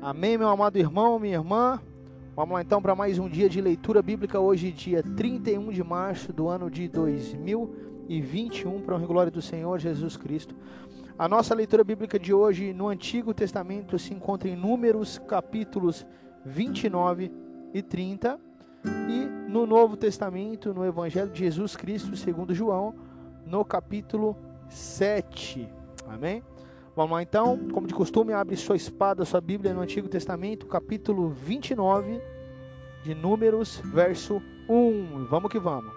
Amém, meu amado irmão, minha irmã. Vamos lá então para mais um dia de leitura bíblica. Hoje, dia 31 de março do ano de 2021, para a glória do Senhor Jesus Cristo. A nossa leitura bíblica de hoje no Antigo Testamento se encontra em Números, capítulos 29 e 30. E no Novo Testamento, no Evangelho de Jesus Cristo, segundo João, no capítulo 7. Amém? Vamos lá então, como de costume, abre sua espada, sua Bíblia no Antigo Testamento, capítulo 29 de Números, verso 1. Vamos que vamos.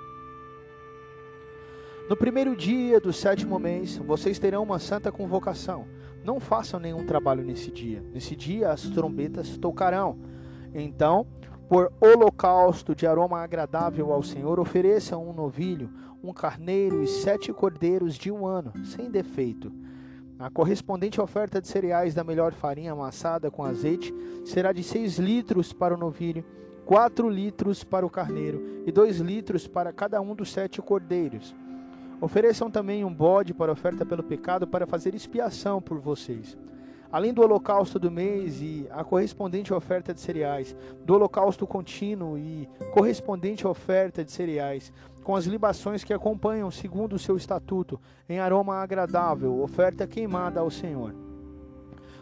No primeiro dia do sétimo mês, vocês terão uma santa convocação. Não façam nenhum trabalho nesse dia. Nesse dia as trombetas tocarão. Então, por holocausto de aroma agradável ao Senhor, ofereçam um novilho, um carneiro e sete cordeiros de um ano, sem defeito. A correspondente oferta de cereais da melhor farinha amassada com azeite será de 6 litros para o novilho, 4 litros para o carneiro e 2 litros para cada um dos sete cordeiros. Ofereçam também um bode para oferta pelo pecado para fazer expiação por vocês além do holocausto do mês e a correspondente oferta de cereais, do holocausto contínuo e correspondente oferta de cereais, com as libações que acompanham segundo o seu estatuto, em aroma agradável, oferta queimada ao Senhor.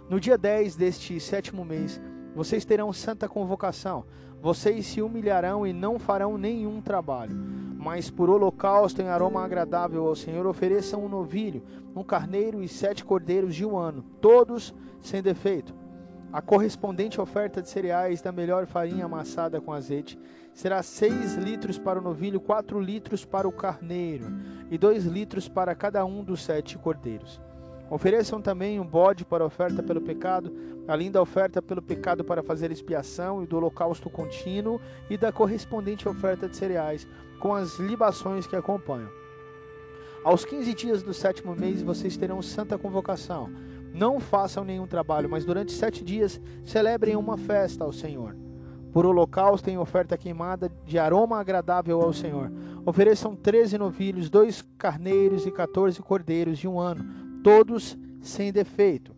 No dia 10 deste sétimo mês, vocês terão santa convocação. Vocês se humilharão e não farão nenhum trabalho. Mas por holocausto em aroma agradável ao Senhor, ofereçam um novilho, um carneiro e sete cordeiros de um ano, todos sem defeito. A correspondente oferta de cereais da melhor farinha amassada com azeite será seis litros para o novilho, quatro litros para o carneiro e dois litros para cada um dos sete cordeiros. Ofereçam também um bode para oferta pelo pecado, além da oferta pelo pecado para fazer expiação e do holocausto contínuo e da correspondente oferta de cereais, com as libações que acompanham. Aos 15 dias do sétimo mês vocês terão santa convocação. Não façam nenhum trabalho, mas durante sete dias celebrem uma festa ao Senhor. Por holocausto em oferta queimada de aroma agradável ao Senhor. Ofereçam treze novilhos, dois carneiros e quatorze cordeiros de um ano, todos sem defeito.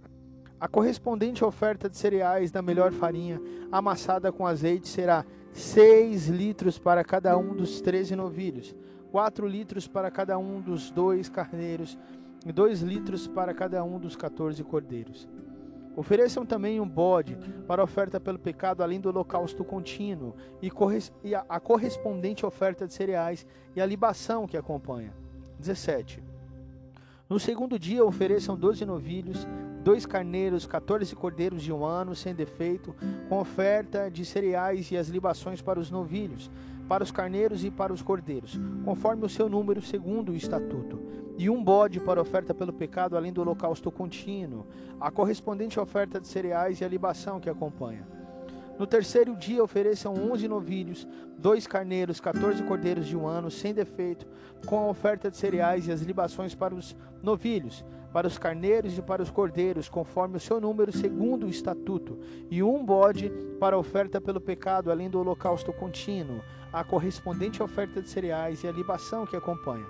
A correspondente oferta de cereais da melhor farinha, amassada com azeite, será seis litros para cada um dos treze novilhos, quatro litros para cada um dos dois carneiros e dois litros para cada um dos quatorze cordeiros. Ofereçam também um bode para oferta pelo pecado, além do holocausto contínuo, e a correspondente oferta de cereais e a libação que acompanha. 17. No segundo dia ofereçam doze novilhos, dois carneiros, quatorze cordeiros de um ano, sem defeito, com oferta de cereais e as libações para os novilhos, para os carneiros e para os cordeiros, conforme o seu número, segundo o estatuto. E um bode para oferta pelo pecado, além do holocausto contínuo, a correspondente oferta de cereais e a libação que acompanha. No terceiro dia ofereçam onze novilhos, dois carneiros, quatorze cordeiros de um ano, sem defeito, com a oferta de cereais e as libações para os novilhos, para os carneiros e para os cordeiros, conforme o seu número, segundo o estatuto, e um bode para a oferta pelo pecado, além do holocausto contínuo, a correspondente oferta de cereais e a libação que acompanha.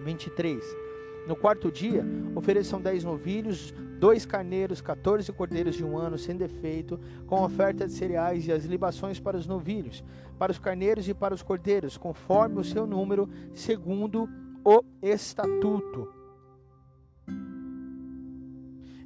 23. No quarto dia, ofereçam dez novilhos, dois carneiros, quatorze cordeiros de um ano sem defeito, com oferta de cereais e as libações para os novilhos, para os carneiros e para os cordeiros, conforme o seu número, segundo o estatuto.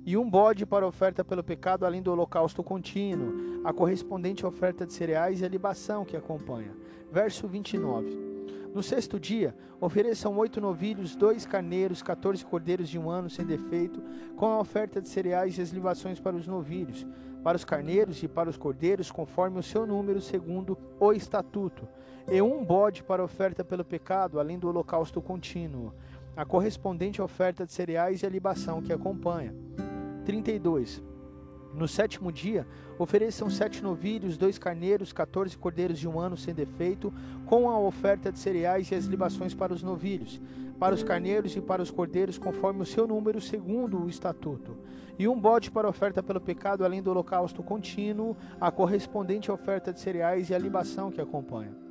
E um bode para oferta pelo pecado, além do holocausto contínuo, a correspondente oferta de cereais e a libação que acompanha. Verso 29. No sexto dia, ofereçam oito novilhos, dois carneiros, quatorze cordeiros de um ano sem defeito, com a oferta de cereais e as libações para os novilhos, para os carneiros e para os cordeiros, conforme o seu número, segundo o estatuto, e um bode para oferta pelo pecado, além do holocausto contínuo, a correspondente oferta de cereais e a libação que acompanha. 32. No sétimo dia, ofereçam sete novilhos, dois carneiros, quatorze cordeiros de um ano sem defeito, com a oferta de cereais e as libações para os novilhos, para os carneiros e para os cordeiros, conforme o seu número, segundo o estatuto. E um bode para oferta pelo pecado, além do holocausto contínuo, a correspondente oferta de cereais e a libação que acompanha.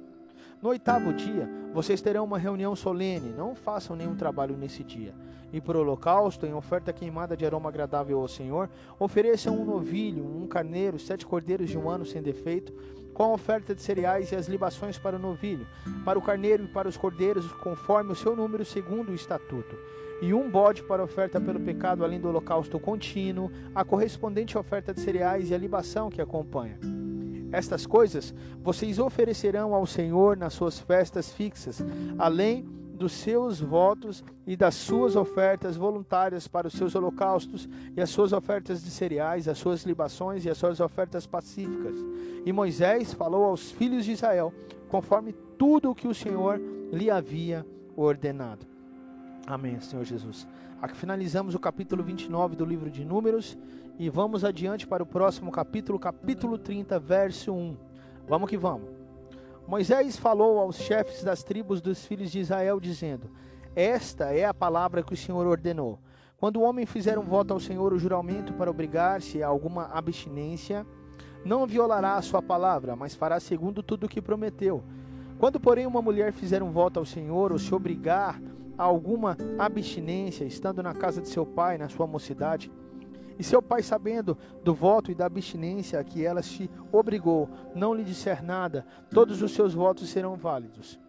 No oitavo dia, vocês terão uma reunião solene, não façam nenhum trabalho nesse dia. E por holocausto, em oferta queimada de aroma agradável ao Senhor, ofereçam um novilho, um carneiro, sete cordeiros de um ano sem defeito, com a oferta de cereais e as libações para o novilho, para o carneiro e para os cordeiros, conforme o seu número segundo o estatuto. E um bode para oferta pelo pecado, além do holocausto contínuo, a correspondente oferta de cereais e a libação que acompanha. Estas coisas vocês oferecerão ao Senhor nas suas festas fixas, além dos seus votos e das suas ofertas voluntárias para os seus holocaustos e as suas ofertas de cereais, as suas libações e as suas ofertas pacíficas. E Moisés falou aos filhos de Israel, conforme tudo o que o Senhor lhe havia ordenado. Amém, Senhor Jesus. Aqui finalizamos o capítulo 29 do livro de Números e vamos adiante para o próximo capítulo, capítulo 30, verso 1. Vamos que vamos. Moisés falou aos chefes das tribos dos filhos de Israel, dizendo: Esta é a palavra que o Senhor ordenou. Quando o homem fizer um voto ao Senhor, o juramento para obrigar-se a alguma abstinência, não violará a sua palavra, mas fará segundo tudo o que prometeu. Quando, porém, uma mulher fizer um voto ao Senhor, ou se obrigar alguma abstinência, estando na casa de seu pai, na sua mocidade, e seu pai, sabendo do voto e da abstinência a que ela se obrigou, não lhe disser nada, todos os seus votos serão válidos.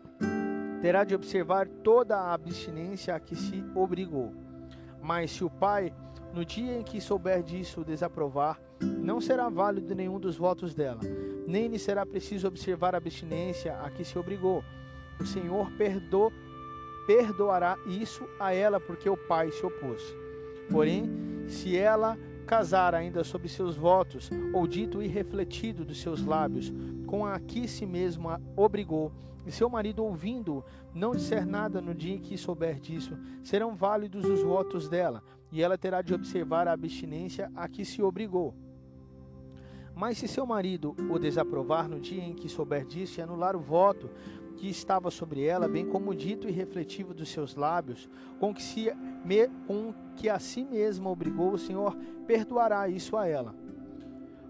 Terá de observar toda a abstinência a que se obrigou. Mas se o pai, no dia em que souber disso, desaprovar, não será válido nenhum dos votos dela, nem lhe será preciso observar a abstinência a que se obrigou. O Senhor perdo, perdoará isso a ela, porque o pai se opôs. Porém, se ela casar ainda sobre seus votos, ou dito irrefletido dos seus lábios, com a que si mesmo a obrigou, e seu marido ouvindo não disser nada no dia em que souber disso, serão válidos os votos dela, e ela terá de observar a abstinência a que se obrigou. Mas se seu marido o desaprovar no dia em que souber disso e anular o voto, que estava sobre ela, bem como o dito e refletivo dos seus lábios, com que, se, me, com que a si mesma obrigou, o Senhor perdoará isso a ela.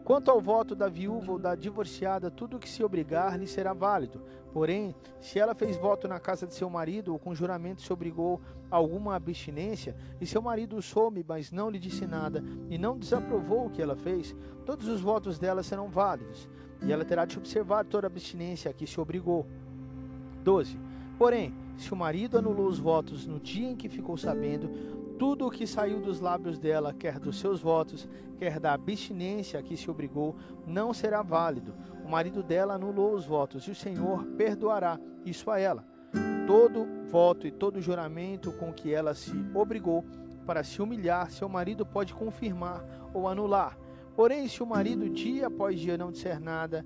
Quanto ao voto da viúva ou da divorciada, tudo o que se obrigar lhe será válido. Porém, se ela fez voto na casa de seu marido ou com juramento se obrigou a alguma abstinência, e seu marido o soube, mas não lhe disse nada, e não desaprovou o que ela fez, todos os votos dela serão válidos, e ela terá de observar toda a abstinência a que se obrigou. 12. Porém, se o marido anulou os votos no dia em que ficou sabendo, tudo o que saiu dos lábios dela, quer dos seus votos, quer da abstinência a que se obrigou, não será válido. O marido dela anulou os votos e o Senhor perdoará isso a ela. Todo voto e todo juramento com que ela se obrigou para se humilhar, seu marido pode confirmar ou anular. Porém, se o marido dia após dia não disser nada,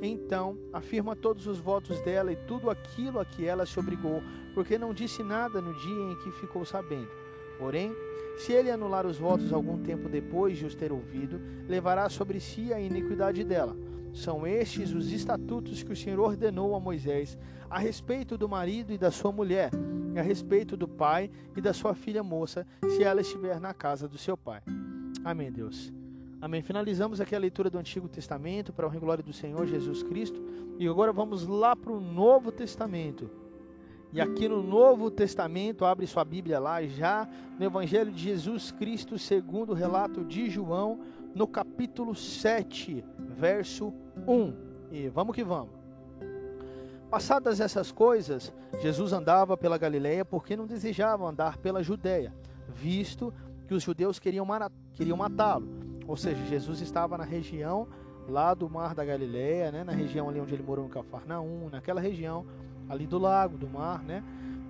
então, afirma todos os votos dela e tudo aquilo a que ela se obrigou, porque não disse nada no dia em que ficou sabendo. Porém, se ele anular os votos algum tempo depois de os ter ouvido, levará sobre si a iniquidade dela. São estes os estatutos que o Senhor ordenou a Moisés a respeito do marido e da sua mulher, e a respeito do pai e da sua filha moça, se ela estiver na casa do seu pai. Amém, Deus. Amém. Finalizamos aqui a leitura do Antigo Testamento para a glória do Senhor Jesus Cristo. E agora vamos lá para o Novo Testamento. E aqui no Novo Testamento, abre sua Bíblia lá, já no Evangelho de Jesus Cristo, segundo o relato de João, no capítulo 7, verso 1. E vamos que vamos. Passadas essas coisas, Jesus andava pela Galileia porque não desejava andar pela Judéia, visto que os judeus queriam, queriam matá-lo. Ou seja, Jesus estava na região lá do Mar da Galileia, né, na região ali onde ele morou em Cafarnaum, naquela região ali do lago, do mar, né,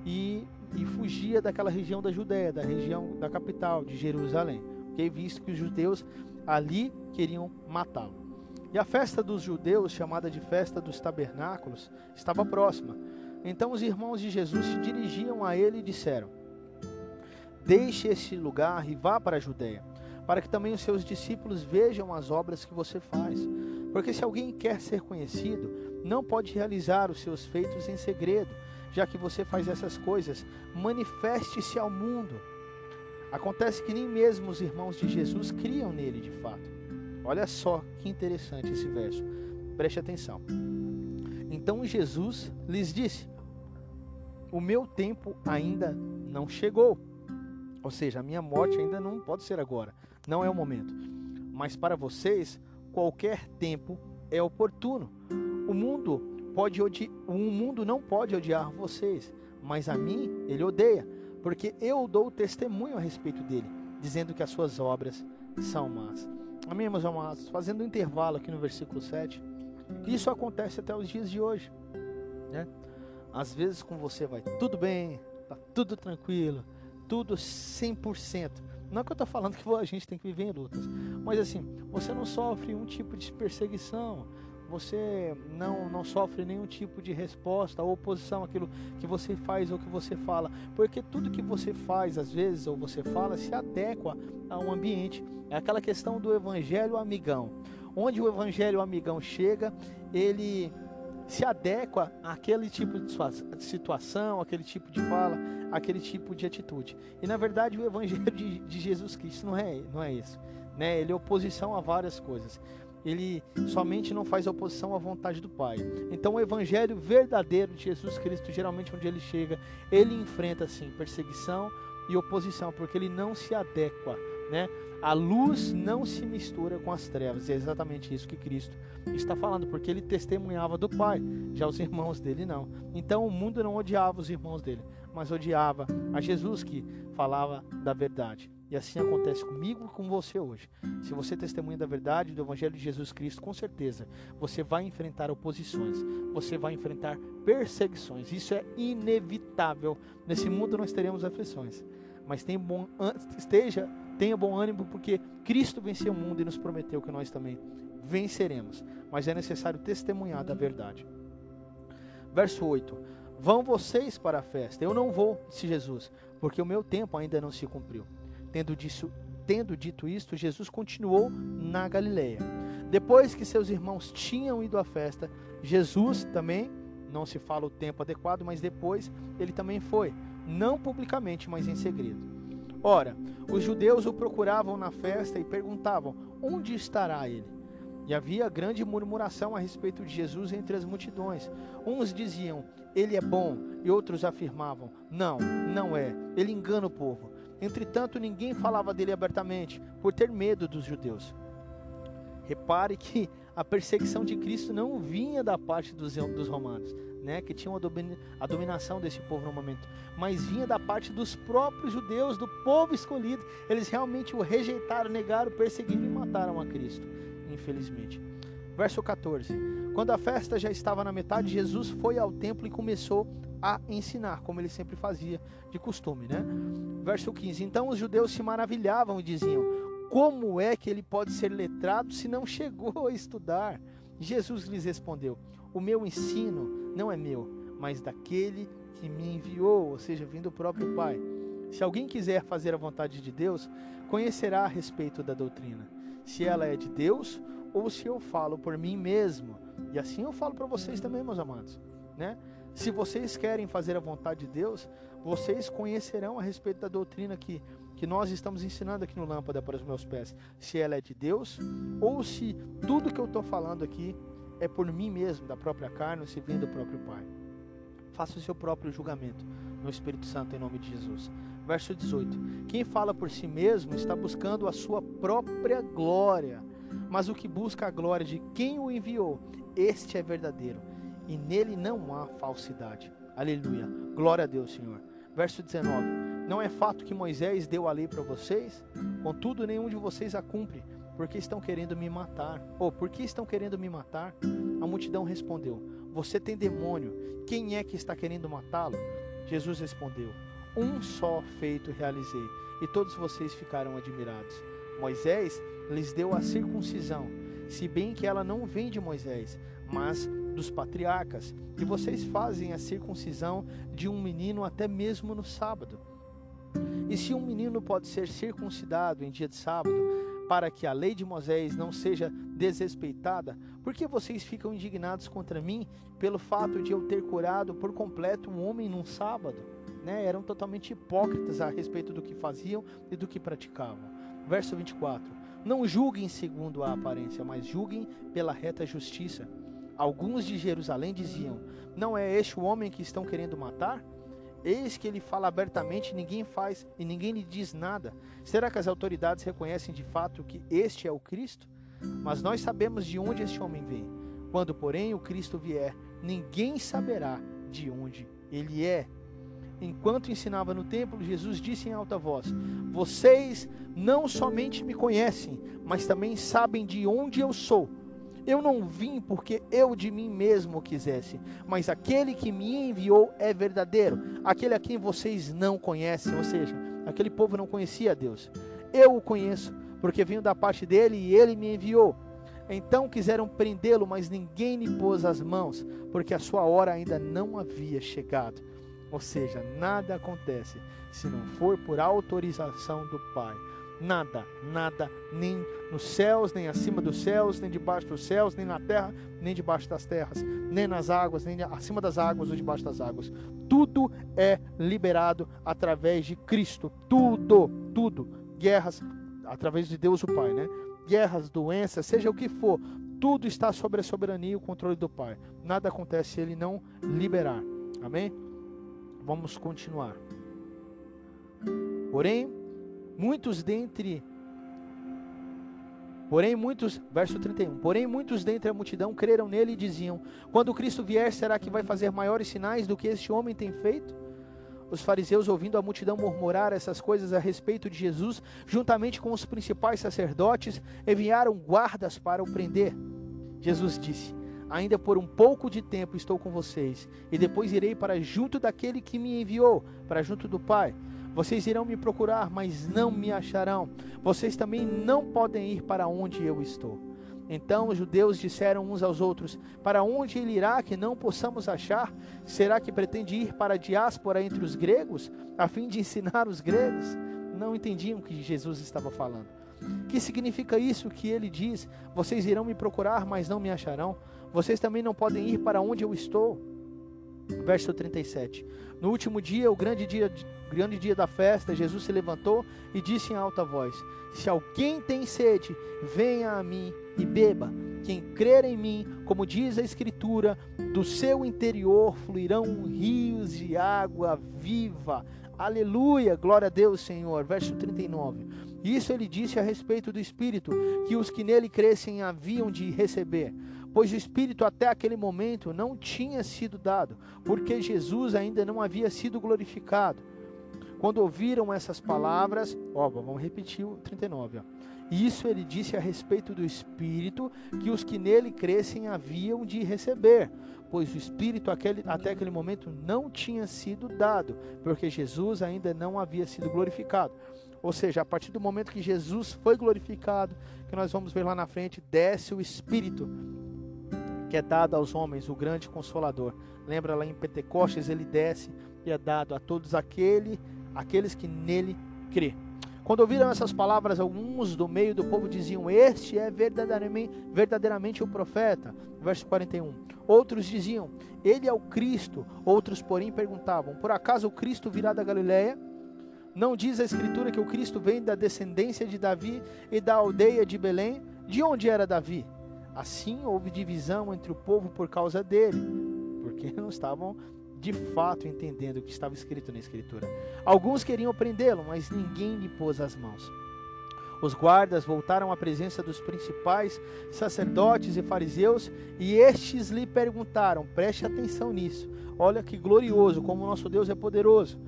e, e fugia daquela região da Judéia, da região da capital, de Jerusalém, okay? visto que os judeus ali queriam matá-lo. E a festa dos judeus, chamada de festa dos tabernáculos, estava próxima. Então os irmãos de Jesus se dirigiam a ele e disseram: Deixe esse lugar e vá para a Judéia para que também os seus discípulos vejam as obras que você faz. Porque se alguém quer ser conhecido, não pode realizar os seus feitos em segredo, já que você faz essas coisas, manifeste-se ao mundo. Acontece que nem mesmo os irmãos de Jesus criam nele de fato. Olha só que interessante esse verso. Preste atenção. Então Jesus lhes disse: O meu tempo ainda não chegou. Ou seja, a minha morte ainda não pode ser agora. Não é o momento. Mas para vocês, qualquer tempo é oportuno. O mundo pode odi... o mundo não pode odiar vocês, mas a mim ele odeia, porque eu dou testemunho a respeito dele, dizendo que as suas obras são más. Amém, meus amados? Fazendo um intervalo aqui no versículo 7. Isso acontece até os dias de hoje. Né? Às vezes com você vai tudo bem, tá tudo tranquilo, tudo 100%. Não é que eu estou falando que a gente tem que viver em lutas, mas assim, você não sofre um tipo de perseguição, você não, não sofre nenhum tipo de resposta ou oposição àquilo que você faz ou que você fala, porque tudo que você faz, às vezes, ou você fala, se adequa a um ambiente. É aquela questão do evangelho amigão. Onde o evangelho amigão chega, ele se adequa àquele tipo de situação, aquele tipo de fala, aquele tipo de atitude. E na verdade o evangelho de, de Jesus Cristo não é, não é isso. Né? Ele é oposição a várias coisas. Ele somente não faz oposição à vontade do Pai. Então o evangelho verdadeiro de Jesus Cristo, geralmente onde ele chega, ele enfrenta assim perseguição e oposição, porque ele não se adequa, né? A luz não se mistura com as trevas. E é exatamente isso que Cristo está falando, porque ele testemunhava do Pai, já os irmãos dele não. Então o mundo não odiava os irmãos dele, mas odiava a Jesus que falava da verdade. E assim acontece comigo e com você hoje. Se você testemunha da verdade do Evangelho de Jesus Cristo, com certeza você vai enfrentar oposições, você vai enfrentar perseguições. Isso é inevitável. Nesse mundo nós teremos aflições, mas bom, esteja Tenha bom ânimo, porque Cristo venceu o mundo e nos prometeu que nós também venceremos. Mas é necessário testemunhar da verdade. Verso 8: Vão vocês para a festa. Eu não vou, disse Jesus, porque o meu tempo ainda não se cumpriu. Tendo, disso, tendo dito isto, Jesus continuou na Galileia. Depois que seus irmãos tinham ido à festa, Jesus também, não se fala o tempo adequado, mas depois ele também foi, não publicamente, mas em segredo. Ora, os judeus o procuravam na festa e perguntavam: onde estará ele? E havia grande murmuração a respeito de Jesus entre as multidões. Uns diziam: Ele é bom, e outros afirmavam: Não, não é, ele engana o povo. Entretanto, ninguém falava dele abertamente, por ter medo dos judeus. Repare que a perseguição de Cristo não vinha da parte dos, dos romanos, né, que tinham a, dominação desse povo no momento, mas vinha da parte dos próprios judeus, do povo escolhido. Eles realmente o rejeitaram, negaram, perseguiram e mataram a Cristo, infelizmente. Verso 14: Quando a festa já estava na metade, Jesus foi ao templo e começou a ensinar, como ele sempre fazia de costume, né? Verso 15: Então os judeus se maravilhavam e diziam: Como é que ele pode ser letrado se não chegou a estudar? Jesus lhes respondeu: O meu ensino não é meu, mas daquele que me enviou, ou seja, vindo do próprio Pai. Se alguém quiser fazer a vontade de Deus, conhecerá a respeito da doutrina, se ela é de Deus ou se eu falo por mim mesmo. E assim eu falo para vocês também, meus amados, né? Se vocês querem fazer a vontade de Deus, vocês conhecerão a respeito da doutrina que, que nós estamos ensinando aqui no Lâmpada para os meus pés. Se ela é de Deus ou se tudo que eu estou falando aqui é por mim mesmo, da própria carne, se vem do próprio Pai. Faça o seu próprio julgamento no Espírito Santo em nome de Jesus. Verso 18: Quem fala por si mesmo está buscando a sua própria glória, mas o que busca a glória de quem o enviou, este é verdadeiro e nele não há falsidade. Aleluia. Glória a Deus, Senhor. Verso 19. Não é fato que Moisés deu a lei para vocês? Contudo, nenhum de vocês a cumpre, porque estão querendo me matar. Ou, oh, por que estão querendo me matar? A multidão respondeu: Você tem demônio. Quem é que está querendo matá-lo? Jesus respondeu: Um só feito realizei, e todos vocês ficaram admirados. Moisés lhes deu a circuncisão, se bem que ela não vem de Moisés, mas dos patriarcas, e vocês fazem a circuncisão de um menino até mesmo no sábado. E se um menino pode ser circuncidado em dia de sábado, para que a lei de Moisés não seja desrespeitada, por que vocês ficam indignados contra mim pelo fato de eu ter curado por completo um homem num sábado? Né? Eram totalmente hipócritas a respeito do que faziam e do que praticavam. Verso 24: Não julguem segundo a aparência, mas julguem pela reta justiça Alguns de Jerusalém diziam: Não é este o homem que estão querendo matar? Eis que ele fala abertamente, ninguém faz e ninguém lhe diz nada. Será que as autoridades reconhecem de fato que este é o Cristo? Mas nós sabemos de onde este homem vem. Quando, porém, o Cristo vier, ninguém saberá de onde ele é. Enquanto ensinava no templo, Jesus disse em alta voz: Vocês não somente me conhecem, mas também sabem de onde eu sou. Eu não vim porque eu de mim mesmo quisesse, mas aquele que me enviou é verdadeiro, aquele a quem vocês não conhecem, ou seja, aquele povo não conhecia Deus. Eu o conheço, porque venho da parte dele e ele me enviou. Então quiseram prendê-lo, mas ninguém lhe pôs as mãos, porque a sua hora ainda não havia chegado. Ou seja, nada acontece se não for por autorização do Pai. Nada, nada, nem nos céus, nem acima dos céus, nem debaixo dos céus, nem na terra, nem debaixo das terras, nem nas águas, nem acima das águas ou debaixo das águas. Tudo é liberado através de Cristo. Tudo, tudo. Guerras através de Deus o Pai, né? Guerras, doenças, seja o que for, tudo está sobre a soberania e o controle do Pai. Nada acontece se ele não liberar. Amém? Vamos continuar. Porém, Muitos dentre Porém, muitos, verso 31, porém, muitos dentre a multidão creram nele e diziam: Quando Cristo vier, será que vai fazer maiores sinais do que este homem tem feito? Os fariseus, ouvindo a multidão murmurar essas coisas a respeito de Jesus, juntamente com os principais sacerdotes, enviaram guardas para o prender. Jesus disse: Ainda por um pouco de tempo estou com vocês, e depois irei para junto daquele que me enviou, para junto do Pai. Vocês irão me procurar, mas não me acharão. Vocês também não podem ir para onde eu estou. Então os judeus disseram uns aos outros: Para onde ele irá que não possamos achar? Será que pretende ir para a diáspora entre os gregos, a fim de ensinar os gregos? Não entendiam o que Jesus estava falando. Que significa isso que ele diz: Vocês irão me procurar, mas não me acharão? Vocês também não podem ir para onde eu estou. Verso 37. No último dia, o grande dia, grande dia da festa, Jesus se levantou e disse em alta voz: Se alguém tem sede, venha a mim e beba. Quem crer em mim, como diz a Escritura, do seu interior fluirão rios de água viva. Aleluia, glória a Deus, Senhor. Verso 39. Isso ele disse a respeito do Espírito, que os que nele crescem haviam de receber. Pois o Espírito até aquele momento não tinha sido dado, porque Jesus ainda não havia sido glorificado. Quando ouviram essas palavras, ó, vamos repetir o 39, ó. Isso ele disse a respeito do Espírito que os que nele crescem haviam de receber, pois o Espírito aquele, até aquele momento não tinha sido dado, porque Jesus ainda não havia sido glorificado. Ou seja, a partir do momento que Jesus foi glorificado, que nós vamos ver lá na frente, desce o Espírito que é dado aos homens, o grande consolador. Lembra lá em Pentecostes, ele desce e é dado a todos aquele, aqueles que nele crê. Quando ouviram essas palavras, alguns do meio do povo diziam: Este é verdadeiramente, verdadeiramente o profeta. Verso 41. Outros diziam: Ele é o Cristo. Outros, porém, perguntavam: Por acaso o Cristo virá da Galiléia? Não diz a Escritura que o Cristo vem da descendência de Davi e da aldeia de Belém? De onde era Davi? Assim houve divisão entre o povo por causa dele, porque não estavam de fato entendendo o que estava escrito na Escritura. Alguns queriam prendê-lo, mas ninguém lhe pôs as mãos. Os guardas voltaram à presença dos principais sacerdotes e fariseus e estes lhe perguntaram: preste atenção nisso, olha que glorioso, como nosso Deus é poderoso.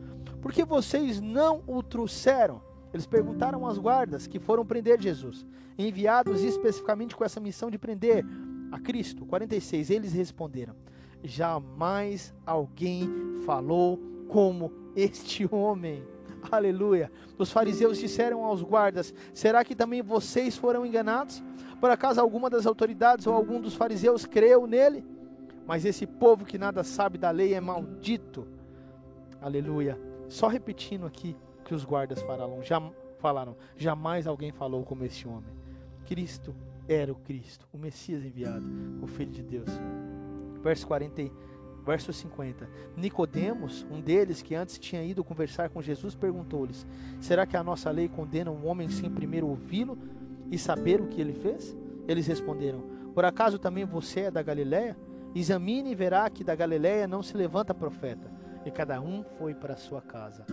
Por que vocês não o trouxeram? Eles perguntaram aos guardas que foram prender Jesus, enviados especificamente com essa missão de prender a Cristo. 46. Eles responderam: jamais alguém falou como este homem. Aleluia. Os fariseus disseram aos guardas: Será que também vocês foram enganados? Por acaso alguma das autoridades ou algum dos fariseus creu nele? Mas esse povo que nada sabe da lei é maldito. Aleluia. Só repetindo aqui que os guardas falaram, já, falaram: Jamais alguém falou como este homem. Cristo era o Cristo, o Messias enviado, o Filho de Deus verso 40, verso 50. Nicodemos, um deles que antes tinha ido conversar com Jesus, perguntou-lhes: Será que a nossa lei condena um homem sem primeiro ouvi-lo e saber o que ele fez? Eles responderam: Por acaso também você é da Galiléia? Examine e verá que da Galiléia não se levanta profeta. E cada um foi para sua casa.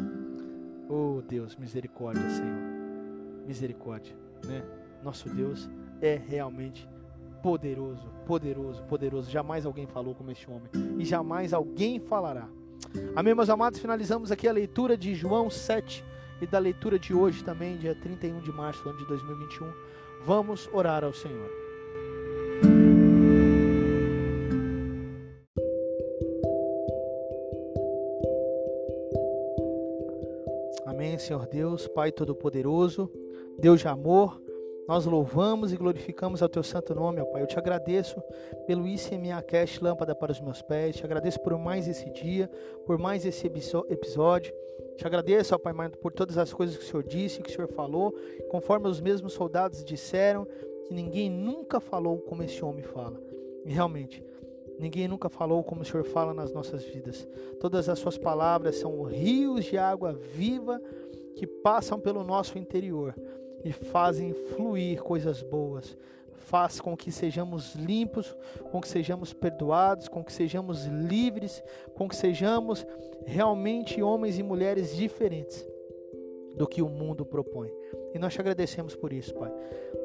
Oh Deus, misericórdia, Senhor. Misericórdia, né? Nosso Deus é realmente poderoso, poderoso, poderoso. Jamais alguém falou como este homem e jamais alguém falará. Amém, meus amados. Finalizamos aqui a leitura de João 7 e da leitura de hoje também, dia 31 de março ano de 2021. Vamos orar ao Senhor. Amém, Senhor Deus, Pai Todo-Poderoso, Deus de amor. Nós louvamos e glorificamos ao teu santo nome, ó Pai. Eu te agradeço pelo ICMA Cash, lâmpada para os meus pés. Te agradeço por mais esse dia, por mais esse episódio. Te agradeço, ó Pai, por todas as coisas que o Senhor disse, que o Senhor falou, conforme os mesmos soldados disseram, que ninguém nunca falou como esse homem fala. E realmente, ninguém nunca falou como o Senhor fala nas nossas vidas. Todas as suas palavras são rios de água viva que passam pelo nosso interior e fazem fluir coisas boas. Faz com que sejamos limpos, com que sejamos perdoados, com que sejamos livres, com que sejamos realmente homens e mulheres diferentes do que o mundo propõe. E nós te agradecemos por isso, Pai.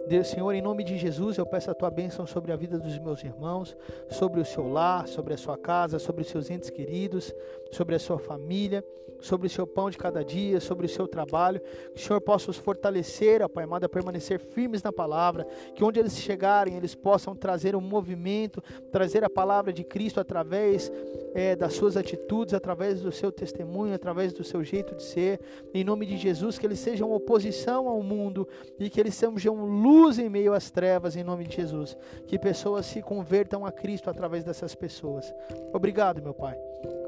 Deus, Senhor, em nome de Jesus, eu peço a tua bênção sobre a vida dos meus irmãos, sobre o seu lar, sobre a sua casa, sobre os seus entes queridos, sobre a sua família, sobre o seu pão de cada dia, sobre o seu trabalho. Que o Senhor possa os fortalecer, ó Pai amado, a permanecer firmes na palavra. Que onde eles chegarem, eles possam trazer um movimento, trazer a palavra de Cristo através é, das suas atitudes, através do seu testemunho, através do seu jeito de ser. Em nome de Jesus, que eles sejam oposição ao mundo e que eles sejam luz em meio às trevas, em nome de Jesus. Que pessoas se convertam a Cristo através dessas pessoas. Obrigado, meu Pai.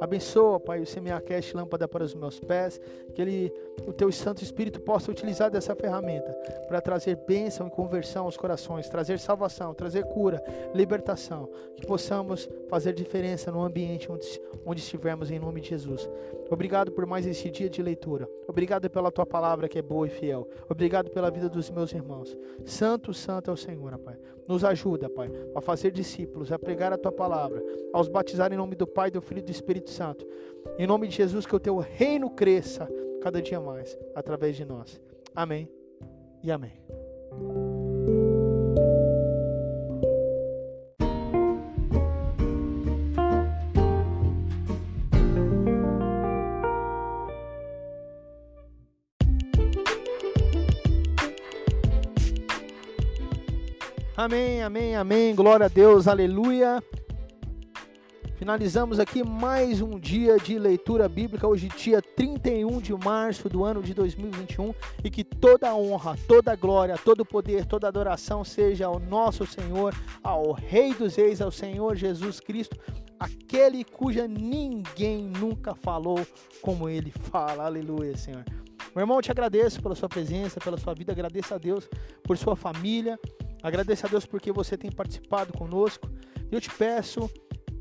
Abençoa, Pai, o Semeacast Lâmpada para os meus pés, que ele, o Teu Santo Espírito possa utilizar dessa ferramenta para trazer bênção e conversão aos corações, trazer salvação, trazer cura, libertação, que possamos fazer diferença no ambiente onde, onde estivermos em nome de Jesus. Obrigado por mais esse dia de leitura. Obrigado pela Tua palavra que é boa e fiel. Obrigado pela vida dos meus irmãos. Santo, santo é o Senhor, Pai. Nos ajuda, Pai, a fazer discípulos, a pregar a Tua palavra, aos batizar em nome do Pai, do Filho e do Espírito Santo. Em nome de Jesus, que o teu reino cresça cada dia mais através de nós. Amém e amém. Amém, amém, amém. Glória a Deus, aleluia. Finalizamos aqui mais um dia de leitura bíblica, hoje, dia 31 de março do ano de 2021, e que toda honra, toda glória, todo poder, toda adoração seja ao nosso Senhor, ao Rei dos Reis, ao Senhor Jesus Cristo, aquele cuja ninguém nunca falou como ele fala. Aleluia, Senhor. Meu irmão, eu te agradeço pela sua presença, pela sua vida, agradeço a Deus por sua família, agradeço a Deus porque você tem participado conosco. Eu te peço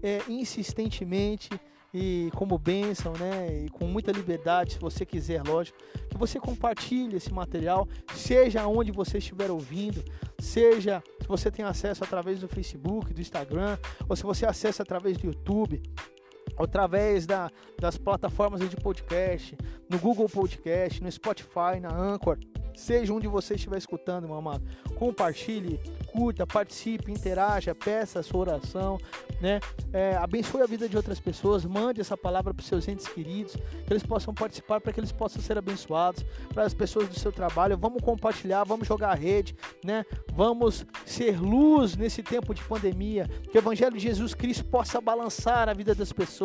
é, insistentemente e como bênção, né, e com muita liberdade, se você quiser, lógico, que você compartilhe esse material, seja onde você estiver ouvindo, seja se você tem acesso através do Facebook, do Instagram, ou se você acessa através do YouTube, através da, das plataformas de podcast, no Google Podcast, no Spotify, na Anchor, seja onde você estiver escutando, meu amado, compartilhe, curta, participe, interaja, peça a sua oração, né? É, abençoe a vida de outras pessoas, mande essa palavra para os seus entes queridos, que eles possam participar, para que eles possam ser abençoados, para as pessoas do seu trabalho. Vamos compartilhar, vamos jogar a rede, né? Vamos ser luz nesse tempo de pandemia, que o Evangelho de Jesus Cristo possa balançar a vida das pessoas,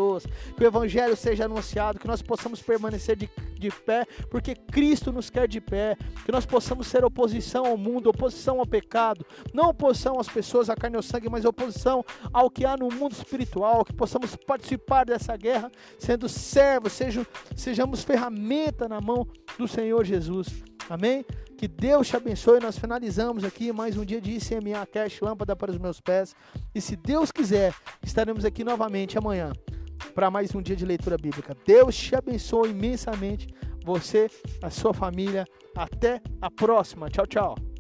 que o Evangelho seja anunciado, que nós possamos permanecer de, de pé, porque Cristo nos quer de pé, que nós possamos ser oposição ao mundo, oposição ao pecado, não oposição às pessoas, à carne ao sangue, mas oposição ao que há no mundo espiritual, que possamos participar dessa guerra, sendo servos, sejam, sejamos ferramenta na mão do Senhor Jesus. Amém? Que Deus te abençoe. Nós finalizamos aqui mais um dia de ICMA Cash, lâmpada para os meus pés. E se Deus quiser, estaremos aqui novamente amanhã para mais um dia de leitura bíblica. Deus te abençoe imensamente, você, a sua família. Até a próxima. Tchau, tchau.